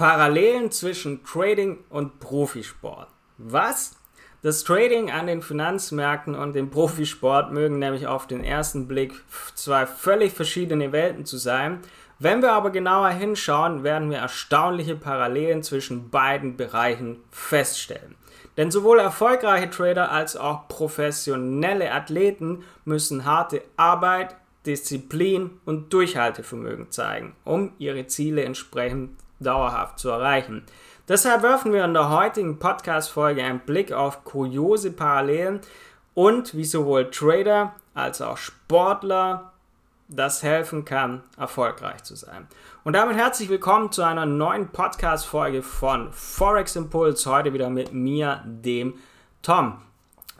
Parallelen zwischen Trading und Profisport. Was? Das Trading an den Finanzmärkten und dem Profisport mögen nämlich auf den ersten Blick zwei völlig verschiedene Welten zu sein. Wenn wir aber genauer hinschauen, werden wir erstaunliche Parallelen zwischen beiden Bereichen feststellen. Denn sowohl erfolgreiche Trader als auch professionelle Athleten müssen harte Arbeit, Disziplin und Durchhaltevermögen zeigen, um ihre Ziele entsprechend dauerhaft zu erreichen. Deshalb werfen wir in der heutigen Podcast-Folge einen Blick auf kuriose Parallelen und wie sowohl Trader als auch Sportler das helfen kann, erfolgreich zu sein. Und damit herzlich willkommen zu einer neuen Podcast-Folge von Forex Impulse. Heute wieder mit mir, dem Tom.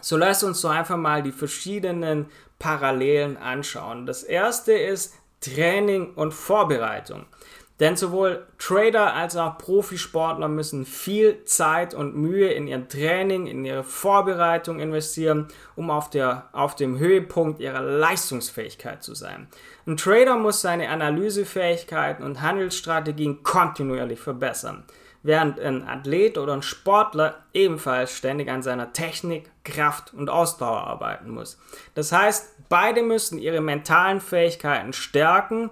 So lasst uns doch einfach mal die verschiedenen Parallelen anschauen. Das erste ist Training und Vorbereitung. Denn sowohl Trader als auch Profisportler müssen viel Zeit und Mühe in ihr Training, in ihre Vorbereitung investieren, um auf, der, auf dem Höhepunkt ihrer Leistungsfähigkeit zu sein. Ein Trader muss seine Analysefähigkeiten und Handelsstrategien kontinuierlich verbessern, während ein Athlet oder ein Sportler ebenfalls ständig an seiner Technik, Kraft und Ausdauer arbeiten muss. Das heißt, beide müssen ihre mentalen Fähigkeiten stärken,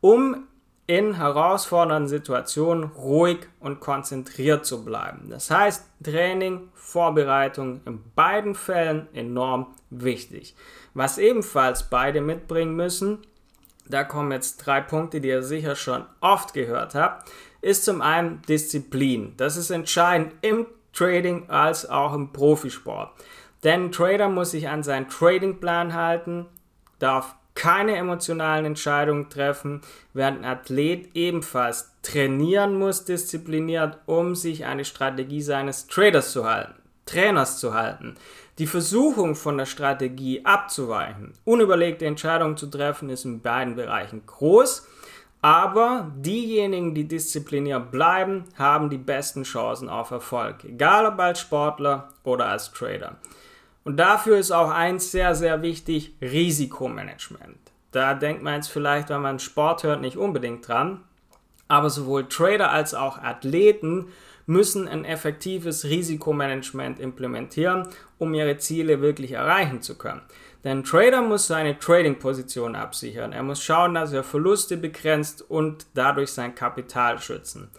um in herausfordernden Situationen ruhig und konzentriert zu bleiben. Das heißt, Training, Vorbereitung in beiden Fällen enorm wichtig. Was ebenfalls beide mitbringen müssen, da kommen jetzt drei Punkte, die ihr sicher schon oft gehört habt, ist zum einen Disziplin. Das ist entscheidend im Trading als auch im Profisport. Denn ein Trader muss sich an seinen Tradingplan halten, darf keine emotionalen Entscheidungen treffen, während ein Athlet ebenfalls trainieren muss, diszipliniert, um sich eine Strategie seines Traders zu halten, Trainers zu halten. Die Versuchung von der Strategie abzuweichen, unüberlegte Entscheidungen zu treffen, ist in beiden Bereichen groß. Aber diejenigen, die diszipliniert bleiben, haben die besten Chancen auf Erfolg, egal ob als Sportler oder als Trader. Und dafür ist auch eins sehr, sehr wichtig, Risikomanagement. Da denkt man jetzt vielleicht, wenn man Sport hört, nicht unbedingt dran. Aber sowohl Trader als auch Athleten müssen ein effektives Risikomanagement implementieren, um ihre Ziele wirklich erreichen zu können. Denn ein Trader muss seine Trading-Position absichern. Er muss schauen, dass er Verluste begrenzt und dadurch sein Kapital schützen.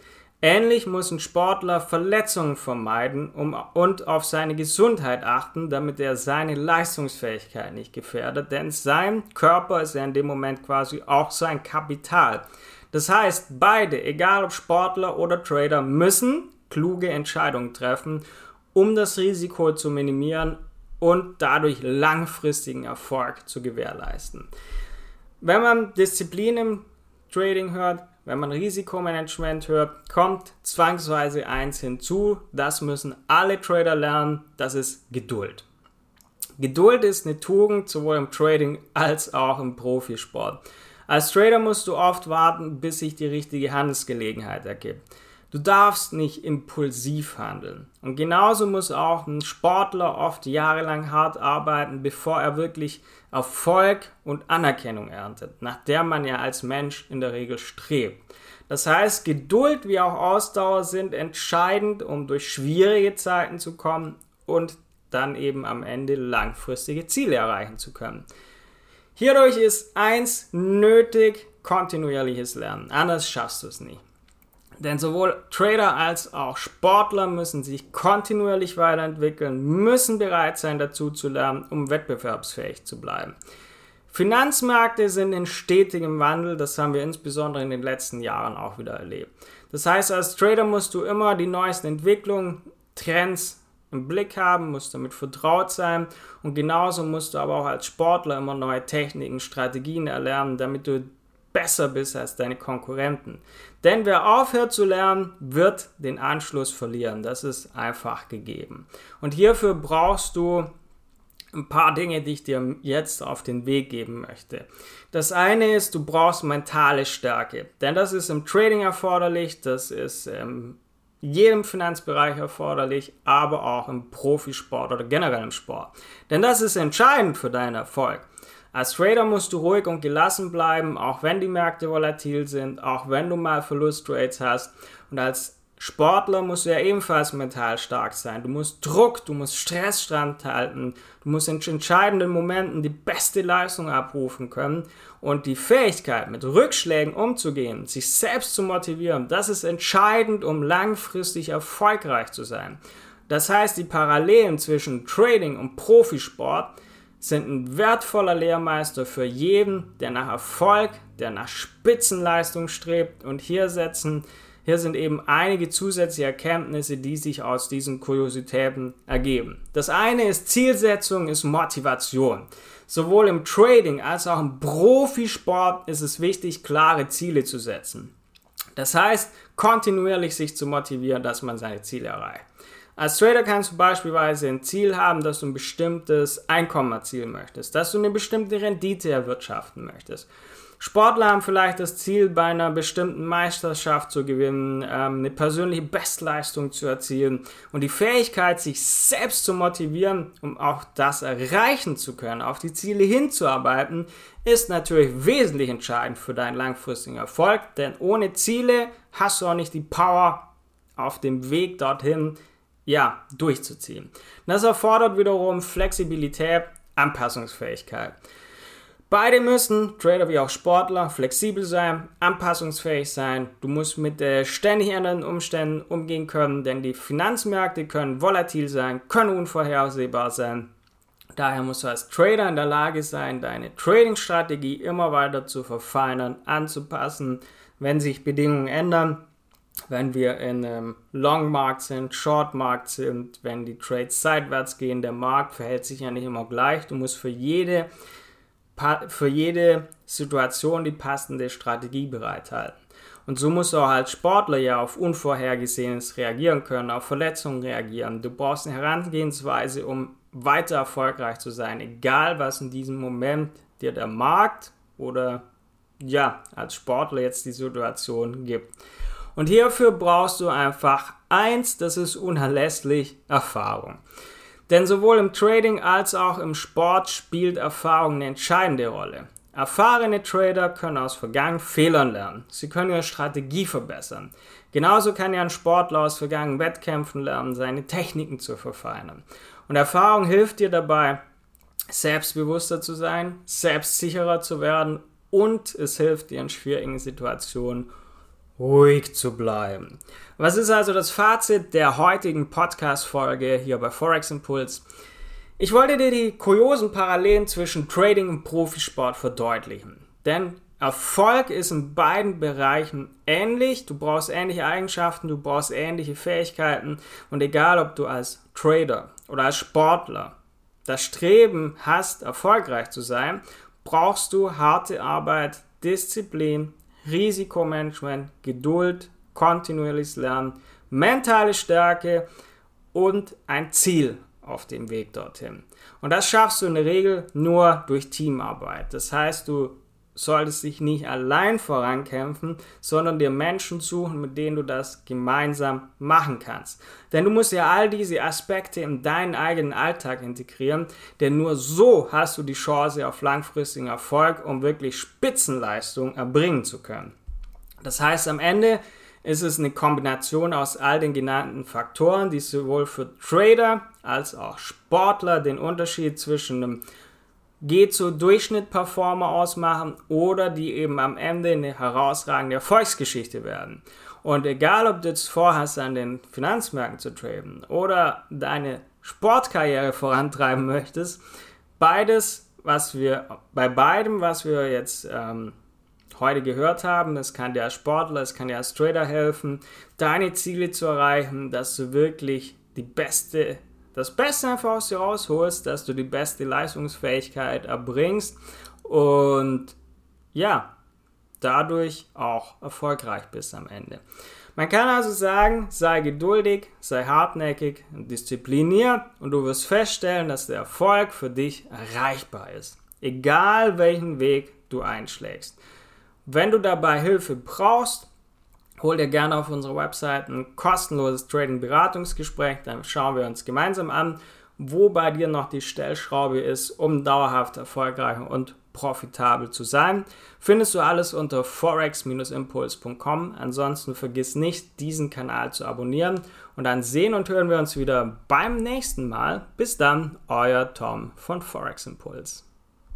Ähnlich muss ein Sportler Verletzungen vermeiden um, und auf seine Gesundheit achten, damit er seine Leistungsfähigkeit nicht gefährdet, denn sein Körper ist ja in dem Moment quasi auch sein Kapital. Das heißt, beide, egal ob Sportler oder Trader, müssen kluge Entscheidungen treffen, um das Risiko zu minimieren und dadurch langfristigen Erfolg zu gewährleisten. Wenn man Disziplin im Trading hört, wenn man Risikomanagement hört, kommt zwangsweise eins hinzu, das müssen alle Trader lernen, das ist Geduld. Geduld ist eine Tugend sowohl im Trading als auch im Profisport. Als Trader musst du oft warten, bis sich die richtige Handelsgelegenheit ergibt. Du darfst nicht impulsiv handeln. Und genauso muss auch ein Sportler oft jahrelang hart arbeiten, bevor er wirklich Erfolg und Anerkennung erntet, nach der man ja als Mensch in der Regel strebt. Das heißt, Geduld wie auch Ausdauer sind entscheidend, um durch schwierige Zeiten zu kommen und dann eben am Ende langfristige Ziele erreichen zu können. Hierdurch ist eins nötig, kontinuierliches Lernen. Anders schaffst du es nicht. Denn sowohl Trader als auch Sportler müssen sich kontinuierlich weiterentwickeln, müssen bereit sein dazu zu lernen, um wettbewerbsfähig zu bleiben. Finanzmärkte sind in stetigem Wandel, das haben wir insbesondere in den letzten Jahren auch wieder erlebt. Das heißt, als Trader musst du immer die neuesten Entwicklungen, Trends im Blick haben, musst damit vertraut sein und genauso musst du aber auch als Sportler immer neue Techniken, Strategien erlernen, damit du besser bist als deine Konkurrenten. Denn wer aufhört zu lernen, wird den Anschluss verlieren. Das ist einfach gegeben. Und hierfür brauchst du ein paar Dinge, die ich dir jetzt auf den Weg geben möchte. Das eine ist, du brauchst mentale Stärke. Denn das ist im Trading erforderlich, das ist in jedem Finanzbereich erforderlich, aber auch im Profisport oder generell im Sport. Denn das ist entscheidend für deinen Erfolg. Als Trader musst du ruhig und gelassen bleiben, auch wenn die Märkte volatil sind, auch wenn du mal Verlusttrades hast. Und als Sportler musst du ja ebenfalls mental stark sein. Du musst Druck, du musst Stress standhalten, du musst in entscheidenden Momenten die beste Leistung abrufen können und die Fähigkeit, mit Rückschlägen umzugehen, sich selbst zu motivieren, das ist entscheidend, um langfristig erfolgreich zu sein. Das heißt, die Parallelen zwischen Trading und Profisport sind ein wertvoller Lehrmeister für jeden, der nach Erfolg, der nach Spitzenleistung strebt und hier setzen hier sind eben einige zusätzliche Erkenntnisse, die sich aus diesen Kuriositäten ergeben. Das eine ist Zielsetzung, ist Motivation. Sowohl im Trading als auch im Profisport ist es wichtig, klare Ziele zu setzen. Das heißt, kontinuierlich sich zu motivieren, dass man seine Ziele erreicht. Als Trader kannst du beispielsweise ein Ziel haben, dass du ein bestimmtes Einkommen erzielen möchtest, dass du eine bestimmte Rendite erwirtschaften möchtest. Sportler haben vielleicht das Ziel, bei einer bestimmten Meisterschaft zu gewinnen, ähm, eine persönliche Bestleistung zu erzielen und die Fähigkeit, sich selbst zu motivieren, um auch das erreichen zu können, auf die Ziele hinzuarbeiten, ist natürlich wesentlich entscheidend für deinen langfristigen Erfolg, denn ohne Ziele hast du auch nicht die Power auf dem Weg dorthin, ja, durchzuziehen. Das erfordert wiederum Flexibilität, Anpassungsfähigkeit. Beide müssen, Trader wie auch Sportler, flexibel sein, anpassungsfähig sein. Du musst mit äh, ständig ändernden Umständen umgehen können, denn die Finanzmärkte können volatil sein, können unvorhersehbar sein. Daher musst du als Trader in der Lage sein, deine Trading-Strategie immer weiter zu verfeinern, anzupassen, wenn sich Bedingungen ändern. Wenn wir in einem Long-Markt sind, Short-Markt sind, wenn die Trades seitwärts gehen, der Markt verhält sich ja nicht immer gleich. Du musst für jede für jede Situation die passende Strategie bereithalten. Und so musst du auch als Sportler ja auf Unvorhergesehenes reagieren können, auf Verletzungen reagieren. Du brauchst eine Herangehensweise, um weiter erfolgreich zu sein, egal was in diesem Moment dir der Markt oder ja, als Sportler jetzt die Situation gibt. Und hierfür brauchst du einfach eins, das ist unerlässlich Erfahrung. Denn sowohl im Trading als auch im Sport spielt Erfahrung eine entscheidende Rolle. Erfahrene Trader können aus vergangenen Fehlern lernen. Sie können ihre Strategie verbessern. Genauso kann ja ein Sportler aus vergangenen Wettkämpfen lernen, seine Techniken zu verfeinern. Und Erfahrung hilft dir dabei, selbstbewusster zu sein, selbstsicherer zu werden und es hilft dir in schwierigen Situationen ruhig zu bleiben. Was ist also das Fazit der heutigen Podcast-Folge hier bei Forex Impuls? Ich wollte dir die kuriosen Parallelen zwischen Trading und Profisport verdeutlichen. Denn Erfolg ist in beiden Bereichen ähnlich. Du brauchst ähnliche Eigenschaften, du brauchst ähnliche Fähigkeiten. Und egal, ob du als Trader oder als Sportler das Streben hast, erfolgreich zu sein, brauchst du harte Arbeit, Disziplin, Risikomanagement, Geduld, kontinuierliches Lernen, mentale Stärke und ein Ziel auf dem Weg dorthin. Und das schaffst du in der Regel nur durch Teamarbeit. Das heißt, du solltest dich nicht allein vorankämpfen, sondern dir Menschen suchen, mit denen du das gemeinsam machen kannst. Denn du musst ja all diese Aspekte in deinen eigenen Alltag integrieren, denn nur so hast du die Chance auf langfristigen Erfolg, um wirklich Spitzenleistung erbringen zu können. Das heißt, am Ende ist es eine Kombination aus all den genannten Faktoren, die sowohl für Trader als auch Sportler den Unterschied zwischen einem Geh zu Durchschnitt-Performer ausmachen oder die eben am Ende eine herausragende Erfolgsgeschichte werden. Und egal, ob du jetzt vorhast, an den Finanzmärkten zu traden oder deine Sportkarriere vorantreiben möchtest, beides, was wir bei beidem, was wir jetzt ähm, heute gehört haben. Es kann dir als Sportler, es kann dir als Trader helfen, deine Ziele zu erreichen, dass du wirklich die beste, das Beste einfach aus dir rausholst, dass du die beste Leistungsfähigkeit erbringst und ja, dadurch auch erfolgreich bist am Ende. Man kann also sagen, sei geduldig, sei hartnäckig und diszipliniert und du wirst feststellen, dass der Erfolg für dich erreichbar ist. Egal welchen Weg du einschlägst. Wenn du dabei Hilfe brauchst, hol dir gerne auf unserer Website ein kostenloses Trading-Beratungsgespräch. Dann schauen wir uns gemeinsam an, wo bei dir noch die Stellschraube ist, um dauerhaft erfolgreich und profitabel zu sein. Findest du alles unter forex-impuls.com. Ansonsten vergiss nicht, diesen Kanal zu abonnieren und dann sehen und hören wir uns wieder beim nächsten Mal. Bis dann, euer Tom von Forex Impuls.